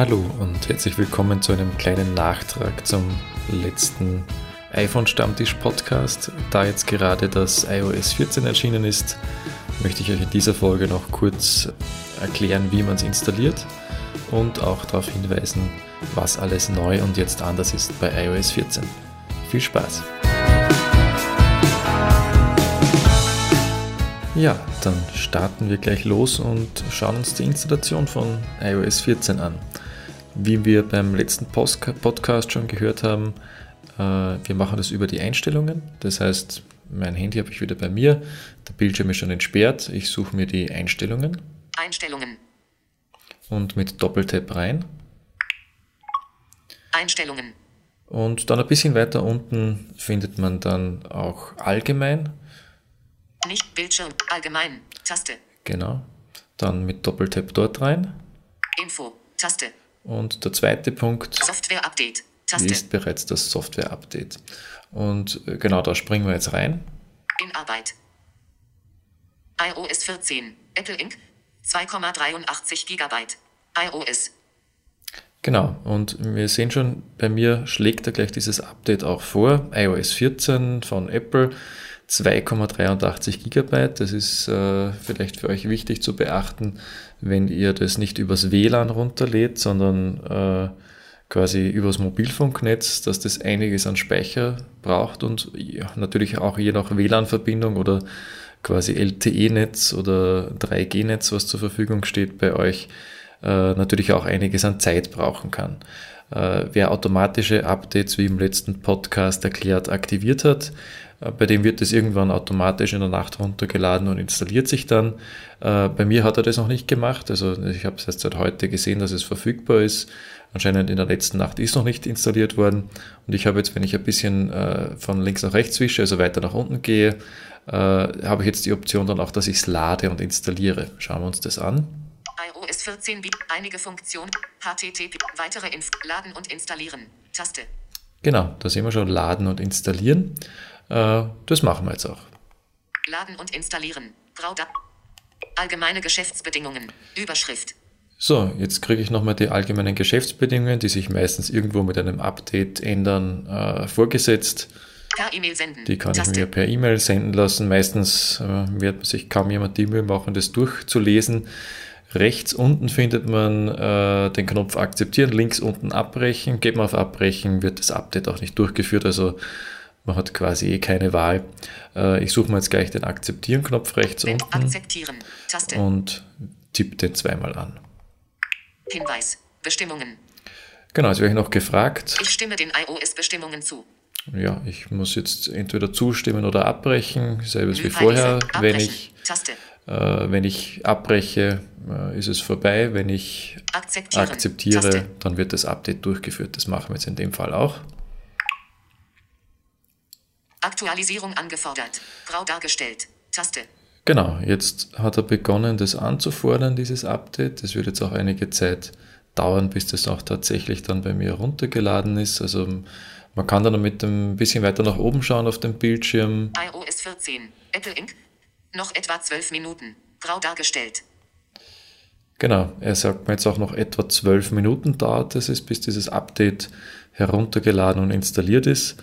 Hallo und herzlich willkommen zu einem kleinen Nachtrag zum letzten iPhone Stammtisch Podcast. Da jetzt gerade das iOS 14 erschienen ist, möchte ich euch in dieser Folge noch kurz erklären, wie man es installiert und auch darauf hinweisen, was alles neu und jetzt anders ist bei iOS 14. Viel Spaß! Ja, dann starten wir gleich los und schauen uns die Installation von iOS 14 an. Wie wir beim letzten Podcast schon gehört haben, äh, wir machen das über die Einstellungen. Das heißt, mein Handy habe ich wieder bei mir, der Bildschirm ist schon entsperrt. Ich suche mir die Einstellungen. Einstellungen. Und mit Doppeltap rein. Einstellungen. Und dann ein bisschen weiter unten findet man dann auch allgemein. Nicht Bildschirm, allgemein, Taste. Genau. Dann mit Doppeltap dort rein. Info, Taste. Und der zweite Punkt Software Update, Taste. ist bereits das Software Update. Und äh, genau da springen wir jetzt rein. In Arbeit. iOS 14, Apple Inc. 2,83 GB. iOS. Genau, und wir sehen schon, bei mir schlägt er gleich dieses Update auch vor. iOS 14 von Apple 2,83 Gigabyte. Das ist äh, vielleicht für euch wichtig zu beachten, wenn ihr das nicht übers WLAN runterlädt, sondern äh, quasi übers Mobilfunknetz, dass das einiges an Speicher braucht und natürlich auch je nach WLAN-Verbindung oder quasi LTE-Netz oder 3G-Netz, was zur Verfügung steht bei euch, natürlich auch einiges an Zeit brauchen kann. Äh, wer automatische Updates, wie im letzten Podcast erklärt, aktiviert hat, äh, bei dem wird das irgendwann automatisch in der Nacht runtergeladen und installiert sich dann. Äh, bei mir hat er das noch nicht gemacht. Also ich habe es erst seit heute gesehen, dass es verfügbar ist. Anscheinend in der letzten Nacht ist noch nicht installiert worden. Und ich habe jetzt, wenn ich ein bisschen äh, von links nach rechts wische, also weiter nach unten gehe, habe ich jetzt die Option dann auch, dass ich es lade und installiere. Schauen wir uns das an. iOS 14 bietet einige Funktionen. HTTP, weitere Inf Laden und installieren. Taste. Genau, da sehen wir schon Laden und installieren. Äh, das machen wir jetzt auch. Laden und installieren. Grauda Allgemeine Geschäftsbedingungen. Überschrift. So, jetzt kriege ich nochmal die allgemeinen Geschäftsbedingungen, die sich meistens irgendwo mit einem Update ändern, äh, vorgesetzt. Per E-Mail senden. Die kann Taste. ich mir per E-Mail senden lassen. Meistens äh, wird sich kaum jemand die Mühe machen, das durchzulesen. Rechts unten findet man äh, den Knopf Akzeptieren, links unten Abbrechen. Geht man auf Abbrechen, wird das Update auch nicht durchgeführt. Also man hat quasi eh keine Wahl. Äh, ich suche mir jetzt gleich den Akzeptieren-Knopf rechts unten und tippe den zweimal an. Hinweis. Bestimmungen. Genau, jetzt werde ich noch gefragt. Ich stimme den iOS-Bestimmungen zu. Ja, ich muss jetzt entweder zustimmen oder abbrechen. Selbes wie vorher. Wenn ich, Taste. Äh, wenn ich abbreche, äh, ist es vorbei. Wenn ich akzeptiere, Taste. dann wird das Update durchgeführt. Das machen wir jetzt in dem Fall auch. Aktualisierung angefordert. Grau dargestellt. Taste. Genau, jetzt hat er begonnen, das anzufordern, dieses Update. Das wird jetzt auch einige Zeit dauern, bis das auch tatsächlich dann bei mir runtergeladen ist. Also man kann dann mit ein bisschen weiter nach oben schauen auf dem Bildschirm. iOS 14. Apple Inc. Noch etwa 12 Minuten. Grau dargestellt. Genau, er sagt mir jetzt auch noch etwa zwölf Minuten dauert es, bis dieses Update heruntergeladen und installiert ist.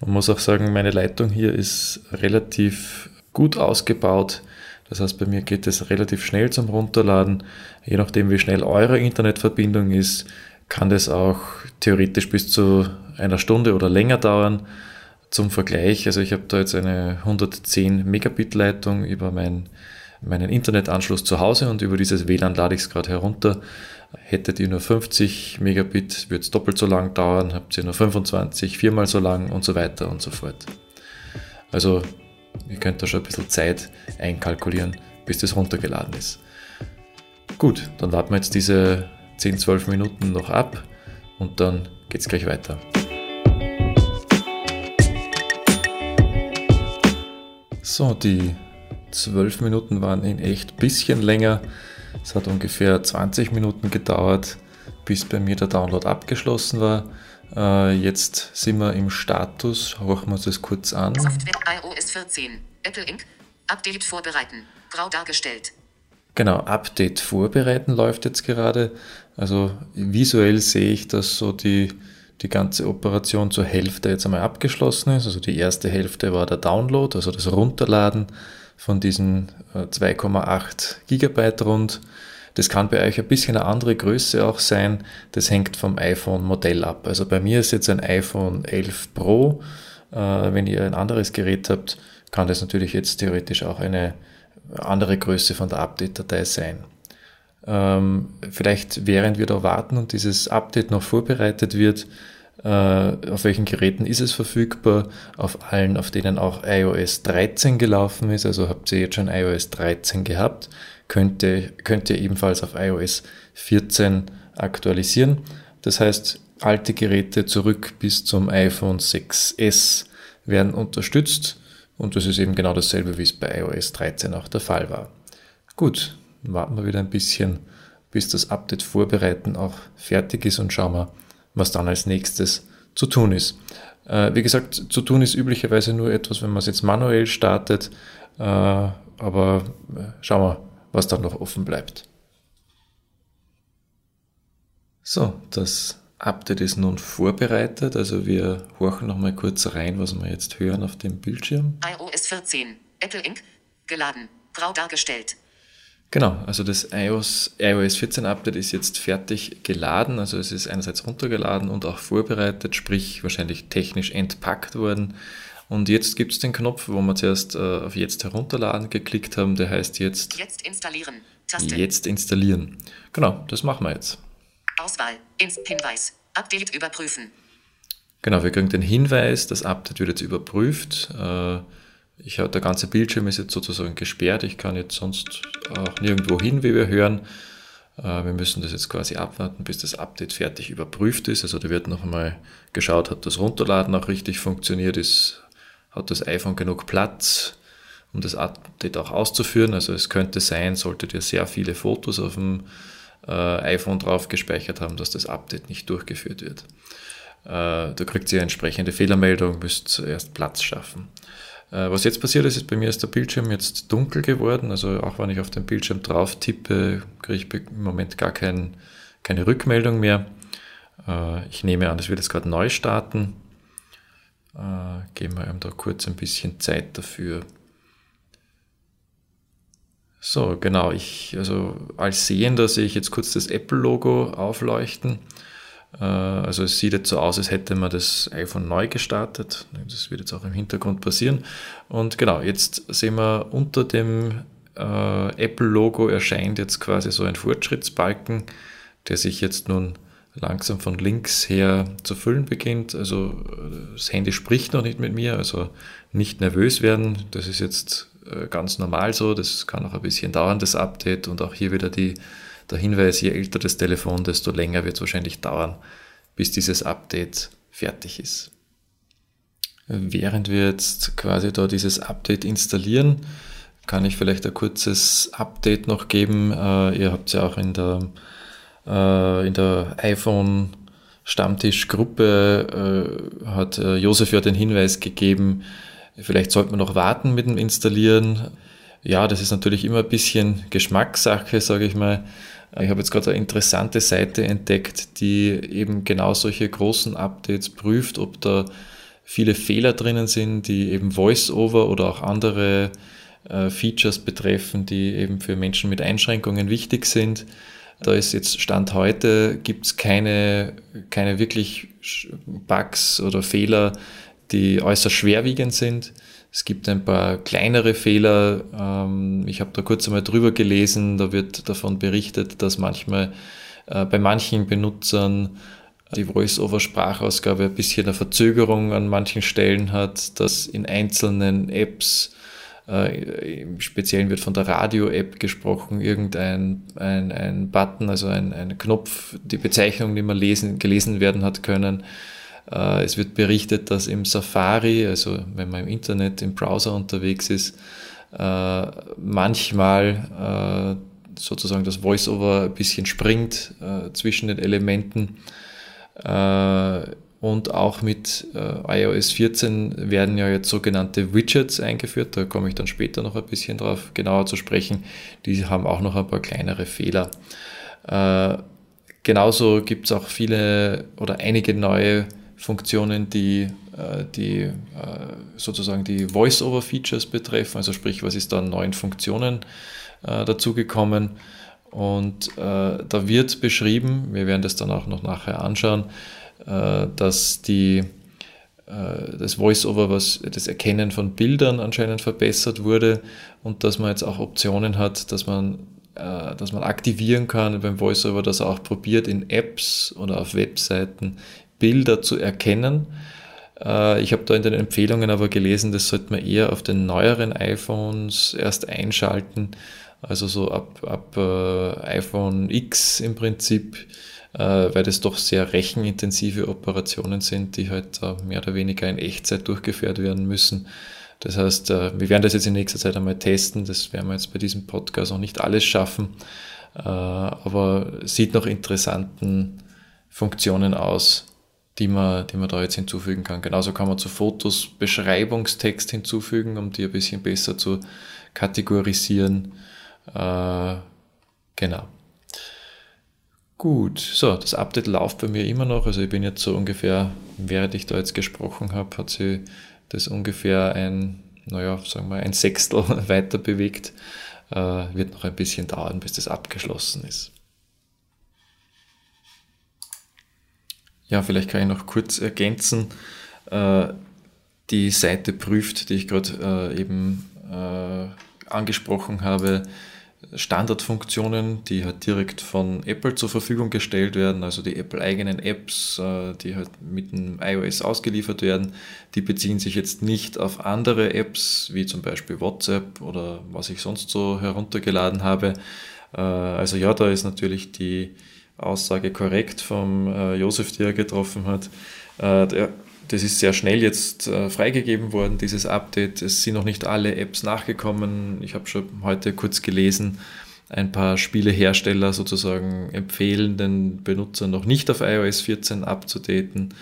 Man muss auch sagen, meine Leitung hier ist relativ gut ausgebaut. Das heißt, bei mir geht es relativ schnell zum Runterladen. Je nachdem, wie schnell eure Internetverbindung ist, kann das auch theoretisch bis zu einer Stunde oder länger dauern. Zum Vergleich, also ich habe da jetzt eine 110 Megabit Leitung über mein, meinen Internetanschluss zu Hause und über dieses WLAN lade ich es gerade herunter. Hättet ihr nur 50 Megabit, wird es doppelt so lang dauern, habt ihr nur 25, viermal so lang und so weiter und so fort. Also ihr könnt da schon ein bisschen Zeit einkalkulieren, bis das runtergeladen ist. Gut, dann warten wir jetzt diese 10, 12 Minuten noch ab und dann geht es gleich weiter. So, die 12 Minuten waren in echt ein bisschen länger. Es hat ungefähr 20 Minuten gedauert, bis bei mir der Download abgeschlossen war. Äh, jetzt sind wir im Status. Schauen wir uns das kurz an. Software iOS 14. Apple Inc. Update vorbereiten. Grau dargestellt. Genau, Update vorbereiten läuft jetzt gerade. Also visuell sehe ich, dass so die, die ganze Operation zur Hälfte jetzt einmal abgeschlossen ist. Also die erste Hälfte war der Download, also das Runterladen von diesen 2,8 äh, Gigabyte rund. Das kann bei euch ein bisschen eine andere Größe auch sein. Das hängt vom iPhone-Modell ab. Also bei mir ist jetzt ein iPhone 11 Pro. Äh, wenn ihr ein anderes Gerät habt, kann das natürlich jetzt theoretisch auch eine andere Größe von der Update-Datei sein. Ähm, vielleicht während wir da warten und dieses Update noch vorbereitet wird, äh, auf welchen Geräten ist es verfügbar? Auf allen, auf denen auch iOS 13 gelaufen ist. Also habt ihr jetzt schon iOS 13 gehabt, könnt ihr, könnt ihr ebenfalls auf iOS 14 aktualisieren. Das heißt, alte Geräte zurück bis zum iPhone 6S werden unterstützt und das ist eben genau dasselbe, wie es bei iOS 13 auch der Fall war. Gut, warten wir wieder ein bisschen, bis das Update vorbereiten auch fertig ist und schauen wir, was dann als nächstes zu tun ist. Äh, wie gesagt, zu tun ist üblicherweise nur etwas, wenn man es jetzt manuell startet, äh, aber äh, schauen wir, was dann noch offen bleibt. So, das Update ist nun vorbereitet, also wir horchen noch mal kurz rein, was wir jetzt hören auf dem Bildschirm. iOS 14, Apple Inc. geladen, grau dargestellt. Genau, also das iOS, iOS 14 Update ist jetzt fertig geladen, also es ist einerseits runtergeladen und auch vorbereitet, sprich wahrscheinlich technisch entpackt worden. Und jetzt gibt es den Knopf, wo wir zuerst äh, auf Jetzt herunterladen geklickt haben, der heißt jetzt Jetzt installieren. Taste. Jetzt installieren. Genau, das machen wir jetzt. Auswahl. Ins Hinweis. Update überprüfen. Genau, wir kriegen den Hinweis, das Update wird jetzt überprüft. Äh, ich der ganze Bildschirm ist jetzt sozusagen gesperrt. Ich kann jetzt sonst auch nirgendwo hin, wie wir hören. Äh, wir müssen das jetzt quasi abwarten, bis das Update fertig überprüft ist. Also da wird noch einmal geschaut, hat das Runterladen auch richtig funktioniert, ist, hat das iPhone genug Platz, um das Update auch auszuführen. Also es könnte sein, solltet ihr sehr viele Fotos auf dem äh, iPhone drauf gespeichert haben, dass das Update nicht durchgeführt wird. Äh, da kriegt ihr entsprechende Fehlermeldung, müsst zuerst Platz schaffen. Äh, was jetzt passiert ist, ist bei mir ist der Bildschirm jetzt dunkel geworden. Also auch wenn ich auf den Bildschirm drauf tippe, kriege ich im Moment gar kein, keine Rückmeldung mehr. Äh, ich nehme an, das wird jetzt gerade neu starten. Äh, geben wir ihm da kurz ein bisschen Zeit dafür. So, genau, ich, also als Sehender sehe ich jetzt kurz das Apple-Logo aufleuchten. Äh, also es sieht jetzt so aus, als hätte man das iPhone neu gestartet. Das wird jetzt auch im Hintergrund passieren. Und genau, jetzt sehen wir unter dem äh, Apple-Logo erscheint jetzt quasi so ein Fortschrittsbalken, der sich jetzt nun langsam von links her zu füllen beginnt. Also das Handy spricht noch nicht mit mir, also nicht nervös werden. Das ist jetzt äh, ganz normal so. Das kann auch ein bisschen dauern, das Update. Und auch hier wieder die, der Hinweis, je älter das Telefon, desto länger wird es wahrscheinlich dauern, bis dieses Update fertig ist. Während wir jetzt quasi da dieses Update installieren, kann ich vielleicht ein kurzes Update noch geben. Äh, ihr habt ja auch in der, äh, in der iPhone Stammtischgruppe äh, hat Josef ja den Hinweis gegeben, Vielleicht sollte man noch warten mit dem Installieren. Ja, das ist natürlich immer ein bisschen Geschmackssache, sage ich mal. Ich habe jetzt gerade eine interessante Seite entdeckt, die eben genau solche großen Updates prüft, ob da viele Fehler drinnen sind, die eben VoiceOver oder auch andere äh, Features betreffen, die eben für Menschen mit Einschränkungen wichtig sind. Da ist jetzt Stand heute, gibt es keine, keine wirklich Bugs oder Fehler, die äußerst schwerwiegend sind. Es gibt ein paar kleinere Fehler. Ähm, ich habe da kurz einmal drüber gelesen. Da wird davon berichtet, dass manchmal äh, bei manchen Benutzern die Voice-over-Sprachausgabe ein bisschen eine Verzögerung an manchen Stellen hat, dass in einzelnen Apps, äh, im Speziellen wird von der Radio-App gesprochen, irgendein ein, ein Button, also ein, ein Knopf, die Bezeichnung, die man lesen, gelesen werden hat können, es wird berichtet, dass im Safari, also wenn man im Internet, im Browser unterwegs ist, äh, manchmal äh, sozusagen das Voiceover ein bisschen springt zwischen den Elementen. und auch mit äh, iOS 14 werden ja jetzt sogenannte Widgets eingeführt. Da komme ich dann später noch ein bisschen drauf genauer zu sprechen. Die haben auch noch ein paar kleinere Fehler. Äh, genauso gibt es auch viele oder einige neue Funktionen, die, äh, die äh, sozusagen die Voice-over-Features betreffen. Also sprich, was ist da an neuen Funktionen äh, dazugekommen. Und da wird beschrieben, wir werden das dann auch noch nachher anschauen, dass die, das Voice-Over, was das Erkennen von Bildern anscheinend verbessert wurde und dass man jetzt auch Optionen hat, dass man, dass man aktivieren kann beim Voice-Over, dass er auch probiert, in Apps oder auf Webseiten Bilder zu erkennen. Ich habe da in den Empfehlungen aber gelesen, das sollte man eher auf den neueren iPhones erst einschalten, also so ab, ab iPhone X im Prinzip äh, weil das doch sehr rechenintensive Operationen sind, die halt mehr oder weniger in Echtzeit durchgeführt werden müssen. Das heißt, äh, wir werden das jetzt in nächster Zeit einmal testen. Das werden wir jetzt bei diesem Podcast noch nicht alles schaffen, äh, aber sieht nach interessanten Funktionen aus, die man, die man da jetzt hinzufügen kann. Genauso kann man zu Fotos Beschreibungstext hinzufügen, um die ein bisschen besser zu kategorisieren. Genau. Gut, so, das Update läuft bei mir immer noch. Also ich bin jetzt so ungefähr, während ich da jetzt gesprochen habe, hat sie das ungefähr ein, naja, sagen wir, ein Sechstel weiter bewegt. Äh, wird noch ein bisschen dauern, bis das abgeschlossen ist. Ja, vielleicht kann ich noch kurz ergänzen. Äh, die Seite prüft, die ich gerade äh, eben äh, angesprochen habe, Standardfunktionen, die halt direkt von Apple zur Verfügung gestellt werden, also die Apple-eigenen Apps, die halt mit dem iOS ausgeliefert werden, die beziehen sich jetzt nicht auf andere Apps, wie zum Beispiel WhatsApp oder was ich sonst so heruntergeladen habe. Also ja, da ist natürlich die Aussage korrekt vom äh, Josef, die er getroffen hat. Der das ist sehr schnell jetzt äh, freigegeben worden, dieses Update. Es sind noch nicht alle Apps nachgekommen. Ich habe schon heute kurz gelesen, ein paar Spielehersteller sozusagen empfehlen den Benutzern noch nicht auf iOS 14 abzudaten.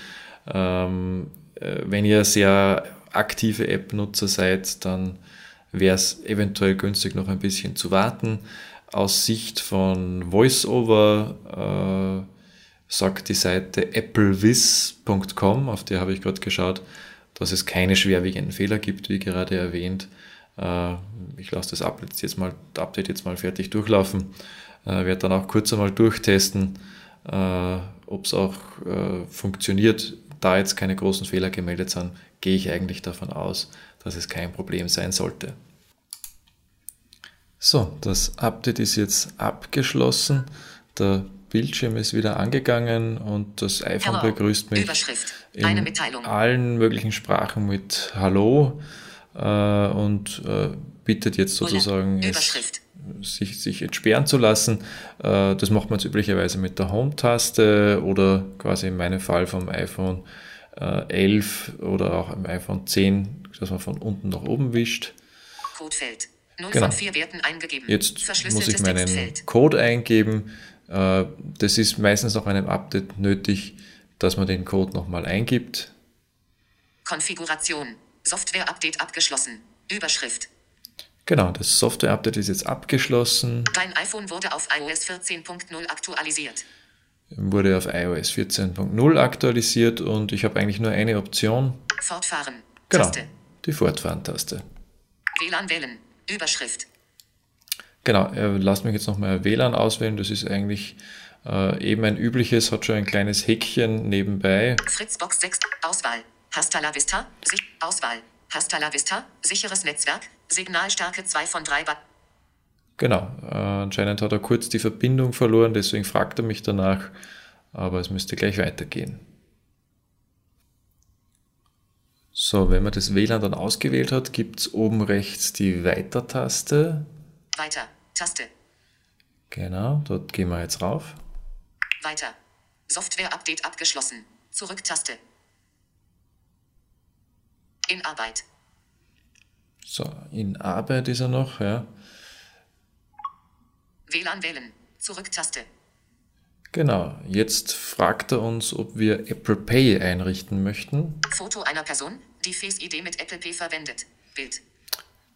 Ähm, äh, wenn ihr sehr aktive App-Nutzer seid, dann wäre es eventuell günstig, noch ein bisschen zu warten. Aus Sicht von VoiceOver äh, sagt die Seite applewiz.com, auf der habe ich gerade geschaut, dass es keine schwerwiegenden Fehler gibt, wie gerade erwähnt. Äh, ich lasse das Update jetzt mal, Update jetzt mal fertig durchlaufen, äh, werde dann auch kurz einmal durchtesten, äh, ob es auch funktioniert. Da jetzt keine großen Fehler gemeldet sind, gehe ich eigentlich davon aus, dass es kein Problem sein sollte. So, das Update ist jetzt abgeschlossen. Der Bildschirm ist wieder angegangen und das iPhone Hello. begrüßt mich in allen möglichen Sprachen mit Hallo äh, und äh, bittet jetzt sozusagen es, sich, sich entsperren zu lassen. Äh, das macht man jetzt üblicherweise mit der Home-Taste oder quasi in meinem Fall vom iPhone 11 äh, oder auch im iPhone 10, dass man von unten nach oben wischt. Codefeld. 0 genau. von 4 Werten eingegeben. Jetzt muss ich meinen Code eingeben. Äh, das ist meistens nach einem Update nötig, dass man den Code nochmal eingibt. Konfiguration. Software-Update abgeschlossen. Überschrift. Genau, das Software-Update ist jetzt abgeschlossen. Dein iPhone wurde auf iOS 14.0 aktualisiert. Wurde auf iOS 14.0 aktualisiert und ich habe eigentlich nur eine Option. Fortfahren. Genau, die Fortfahren-Taste. WLAN wählen. Überschrift. Genau, äh, lasst mich jetzt nochmal WLAN auswählen. Das ist eigentlich äh, eben ein übliches, hat schon ein kleines Häkchen nebenbei. Fritzbox 6, Auswahl. Hasta la Vista, Sich Auswahl. Hasta la Vista, sicheres Netzwerk, Signalstärke 2 von 3 Bar. Genau, äh, anscheinend hat er kurz die Verbindung verloren, deswegen fragt er mich danach, aber es müsste gleich weitergehen. So, wenn man das WLAN dann ausgewählt hat, gibt es oben rechts die Weiter-Taste. Weiter. Taste. Genau, dort gehen wir jetzt rauf. Weiter. Software-Update abgeschlossen. Zurück-Taste. In Arbeit. So, in Arbeit ist er noch, ja. WLAN wählen. Zurück-Taste. Genau, jetzt fragt er uns, ob wir Apple Pay einrichten möchten. Foto einer Person, die Face ID mit Apple Pay verwendet. Bild.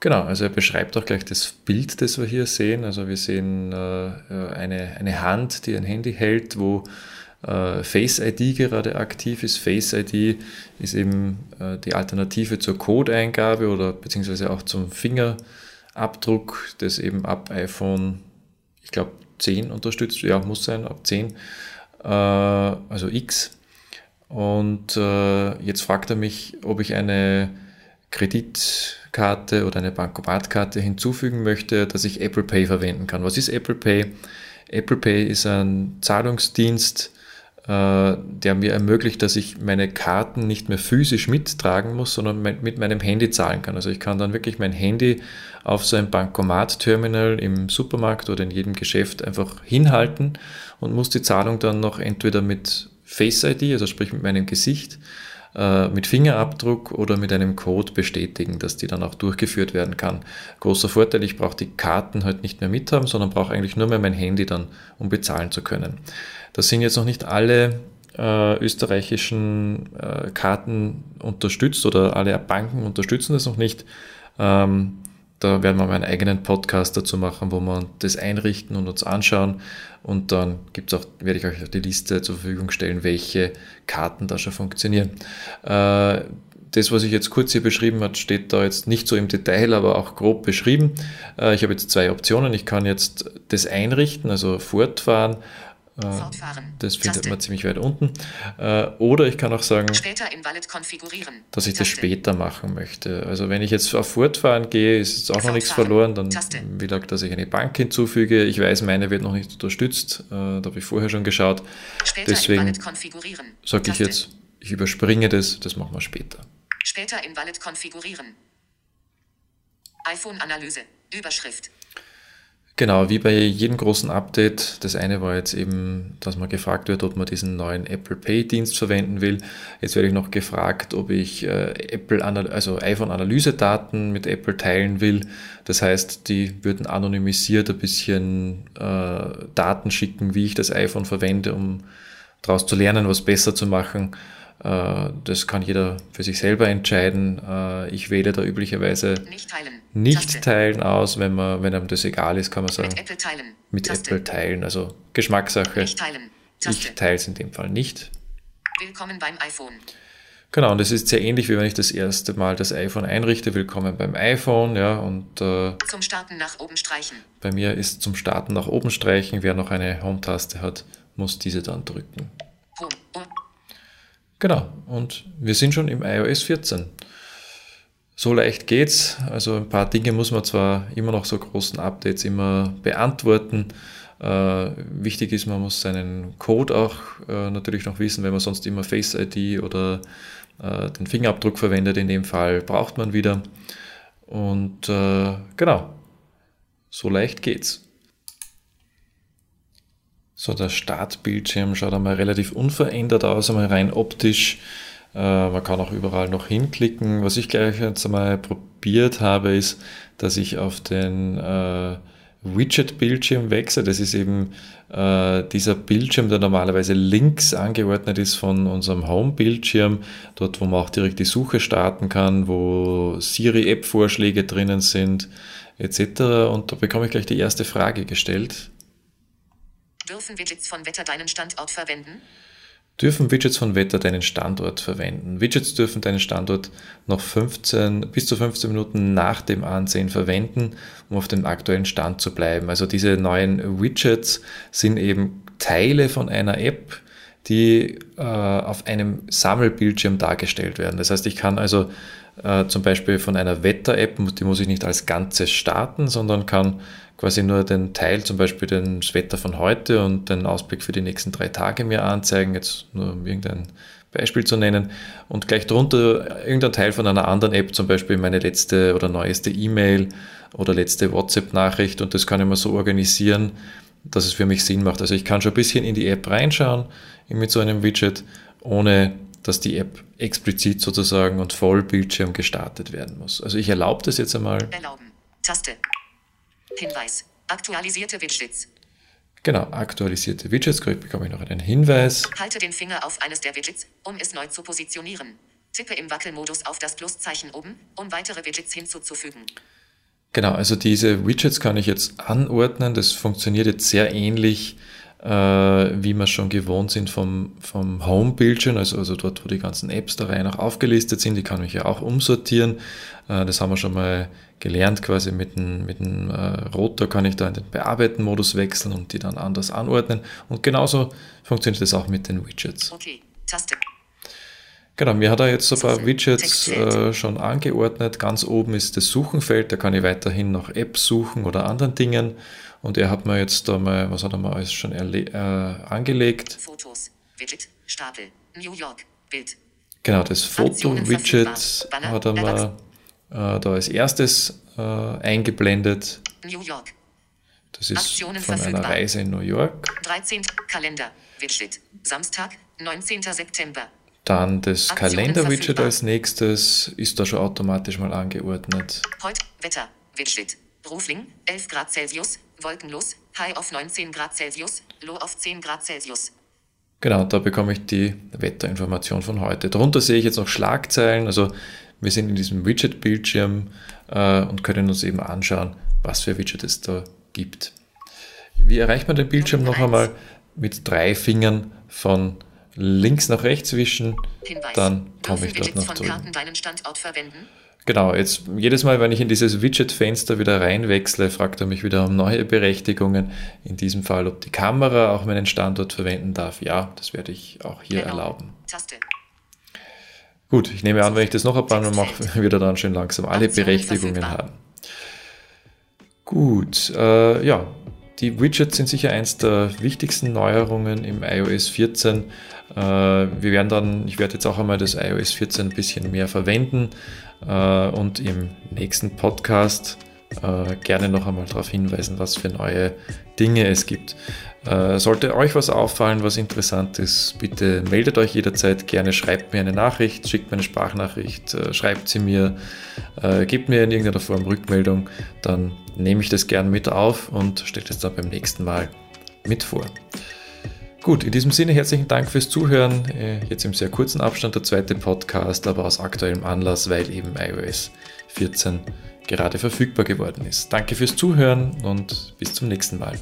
Genau, also er beschreibt auch gleich das Bild, das wir hier sehen. Also wir sehen äh, eine, eine Hand, die ein Handy hält, wo äh, Face ID gerade aktiv ist. Face ID ist eben äh, die Alternative zur Codeingabe oder beziehungsweise auch zum Fingerabdruck, das eben ab iPhone, ich glaube, 10 unterstützt, ja, muss sein, ab 10, äh, also X. Und äh, jetzt fragt er mich, ob ich eine Kreditkarte oder eine Bankomatkarte hinzufügen möchte, dass ich Apple Pay verwenden kann. Was ist Apple Pay? Apple Pay ist ein Zahlungsdienst, der mir ermöglicht, dass ich meine Karten nicht mehr physisch mittragen muss, sondern mit meinem Handy zahlen kann. Also ich kann dann wirklich mein Handy auf so ein Bankomat-Terminal im Supermarkt oder in jedem Geschäft einfach hinhalten und muss die Zahlung dann noch entweder mit Face ID, also sprich mit meinem Gesicht, äh, mit Fingerabdruck oder mit einem Code bestätigen, dass die dann auch durchgeführt werden kann. Großer Vorteil, ich brauche die Karten halt nicht mehr mithaben, sondern brauche eigentlich nur mehr mein Handy dann, um bezahlen zu können. Das sind jetzt noch nicht alle äh, österreichischen äh, Karten unterstützt oder alle Banken unterstützen das noch nicht. Ähm, da werden wir mal einen eigenen Podcast dazu machen, wo wir das einrichten und uns anschauen. Und dann gibt's auch, werde ich euch auch die Liste zur Verfügung stellen, welche Karten da schon funktionieren. Äh, das, was ich jetzt kurz hier beschrieben habe, steht da jetzt nicht so im Detail, aber auch grob beschrieben. Äh, ich habe jetzt zwei Optionen. Ich kann jetzt das einrichten, also fortfahren Fortfahren. Das findet Taste. man ziemlich weit unten. Äh, oder ich kann auch sagen, dass ich das später machen möchte. Also wenn ich jetzt auf Fortfahren gehe, ist jetzt auch noch nichts verloren. Dann will ich, dass ich eine Bank hinzufüge. Ich weiß, meine wird noch nicht unterstützt. Äh, da habe ich vorher schon geschaut. Später Deswegen sage ich jetzt, ich überspringe das, das machen wir später. Später in Wallet konfigurieren. iPhone-Analyse. Überschrift. Genau, wie bei jedem großen Update. Das eine war jetzt eben, dass man gefragt wird, ob man diesen neuen Apple Pay Dienst verwenden will. Jetzt werde ich noch gefragt, ob ich äh, Apple, also iPhone Analysedaten mit Apple teilen will. Das heißt, die würden anonymisiert ein bisschen äh, Daten schicken, wie ich das iPhone verwende, um daraus zu lernen, was besser zu machen. Äh, das kann jeder für sich selber entscheiden. Äh, ich wähle da üblicherweise nicht teilen, nicht teilen aus, wenn, man, wenn einem das egal ist, kann man sagen. Mit Apple teilen. Mit Apple teilen, also Geschmackssache. Ich teile es in dem Fall nicht. Willkommen beim iPhone. Genau, und das ist sehr ähnlich, wie wenn ich das erste Mal das iPhone einrichte. Willkommen beim iPhone, ja, und äh, zum Starten nach oben streichen. Bei mir ist zum Starten nach oben streichen. Wer noch eine Home-Taste hat, muss diese dann drücken. Home. Genau, und wir sind schon im iOS 14. So leicht geht's. Also ein paar Dinge muss man zwar immer noch so großen Updates immer beantworten. Äh, wichtig ist, man muss seinen Code auch äh, natürlich noch wissen, wenn man sonst immer Face ID oder äh, den Fingerabdruck verwendet. In dem Fall braucht man wieder. Und äh, genau, so leicht geht's. So, der Startbildschirm schaut einmal relativ unverändert aus, einmal rein optisch. Äh, man kann auch überall noch hinklicken. Was ich gleich jetzt einmal probiert habe, ist, dass ich auf den äh, Widget-Bildschirm wechsle. Das ist eben äh, dieser Bildschirm, der normalerweise links angeordnet ist von unserem Home-Bildschirm, dort wo man auch direkt die Suche starten kann, wo Siri-App-Vorschläge drinnen sind, etc. Und da bekomme ich gleich die erste Frage gestellt. Dürfen Widgets von Wetter deinen Standort verwenden? Dürfen Widgets von Wetter deinen Standort verwenden? Widgets dürfen deinen Standort noch 15, bis zu 15 Minuten nach dem Ansehen verwenden, um auf dem aktuellen Stand zu bleiben. Also diese neuen Widgets sind eben Teile von einer App, die äh, auf einem Sammelbildschirm dargestellt werden. Das heißt, ich kann also äh, zum Beispiel von einer Wetter-App, die muss ich nicht als Ganzes starten, sondern kann quasi nur den Teil, zum Beispiel das Wetter von heute und den Ausblick für die nächsten drei Tage mir anzeigen, jetzt nur um irgendein Beispiel zu nennen, und gleich drunter irgendein Teil von einer anderen App, zum Beispiel meine letzte oder neueste E-Mail oder letzte WhatsApp-Nachricht und das kann ich mir so organisieren, dass es für mich Sinn macht. Also ich kann schon ein bisschen in die App reinschauen mit so einem Widget, ohne dass die App explizit sozusagen und Vollbildschirm gestartet werden muss. Also ich erlaube das jetzt einmal. Erlauben. Taste. Hinweis. Aktualisierte Widgets. Genau, aktualisierte Widgets, krieg, bekomme ich noch einen Hinweis. Halte den Finger auf eines der Widgets, um es neu zu positionieren. Tippe im Wackelmodus auf das Pluszeichen oben, um weitere Widgets hinzuzufügen. Genau, also diese Widgets kann ich jetzt anordnen. Das funktioniert jetzt sehr ähnlich, äh, wie wir schon gewohnt sind vom, vom Home-Bildschirm, also, also dort, wo die ganzen Apps der Reihe noch aufgelistet sind. Die kann ich ja auch umsortieren. Äh, das haben wir schon mal gelernt, quasi mit dem, mit dem äh, Rotor kann ich da in den Bearbeiten-Modus wechseln und die dann anders anordnen. Und genauso funktioniert das auch mit den Widgets. Okay, Taste. Genau, mir hat er jetzt so ein paar Widgets äh, schon angeordnet. Ganz oben ist das Suchenfeld, da kann ich weiterhin nach Apps suchen oder anderen Dingen. Und er hat mir jetzt da mal, was hat er mal alles schon äh, angelegt? Fotos, Widget, Stapel, New York, Bild. Genau, das Foto-Widget hat er mal äh, da als erstes äh, eingeblendet. New York. Das ist Aktionen von verfügbar. einer Reise in New York. 13. Kalender, Widget, Samstag, 19. September. Dann das Kalender-Widget als nächstes ist da schon automatisch mal angeordnet. Heute Wetter, Widget. Rufling, 11 Grad Celsius, wolkenlos, High auf 19 Grad Celsius, Low auf 10 Grad Celsius. Genau, da bekomme ich die Wetterinformation von heute. Darunter sehe ich jetzt noch Schlagzeilen, also wir sind in diesem Widget-Bildschirm äh, und können uns eben anschauen, was für Widget es da gibt. Wie erreicht man den Bildschirm noch einmal? Mit drei Fingern von links nach rechts wischen, Hinweis. dann komme ich dort nach drüben. Genau, jetzt jedes Mal, wenn ich in dieses Widget-Fenster wieder reinwechsle, fragt er mich wieder um neue Berechtigungen. In diesem Fall, ob die Kamera auch meinen Standort verwenden darf. Ja, das werde ich auch hier genau. erlauben. Taste. Gut, ich nehme an, wenn ich das noch ein paar Mal mache, wird er dann schön langsam alle Berechtigungen haben. Gut, äh, ja, die Widgets sind sicher eins der wichtigsten Neuerungen im iOS 14. Äh, wir werden dann, ich werde jetzt auch einmal das iOS 14 ein bisschen mehr verwenden und im nächsten Podcast äh, gerne noch einmal darauf hinweisen, was für neue Dinge es gibt. Sollte euch was auffallen, was interessant ist, bitte meldet euch jederzeit gerne, schreibt mir eine Nachricht, schickt mir eine Sprachnachricht, schreibt sie mir, gebt mir in irgendeiner Form Rückmeldung, dann nehme ich das gern mit auf und stelle es dann beim nächsten Mal mit vor. Gut, in diesem Sinne herzlichen Dank fürs Zuhören. Äh, jetzt im sehr kurzen Abstand der zweite Podcast, aber aus aktuellem Anlass, weil eben iOS 14 gerade verfügbar geworden ist. Danke fürs Zuhören und bis zum nächsten Mal.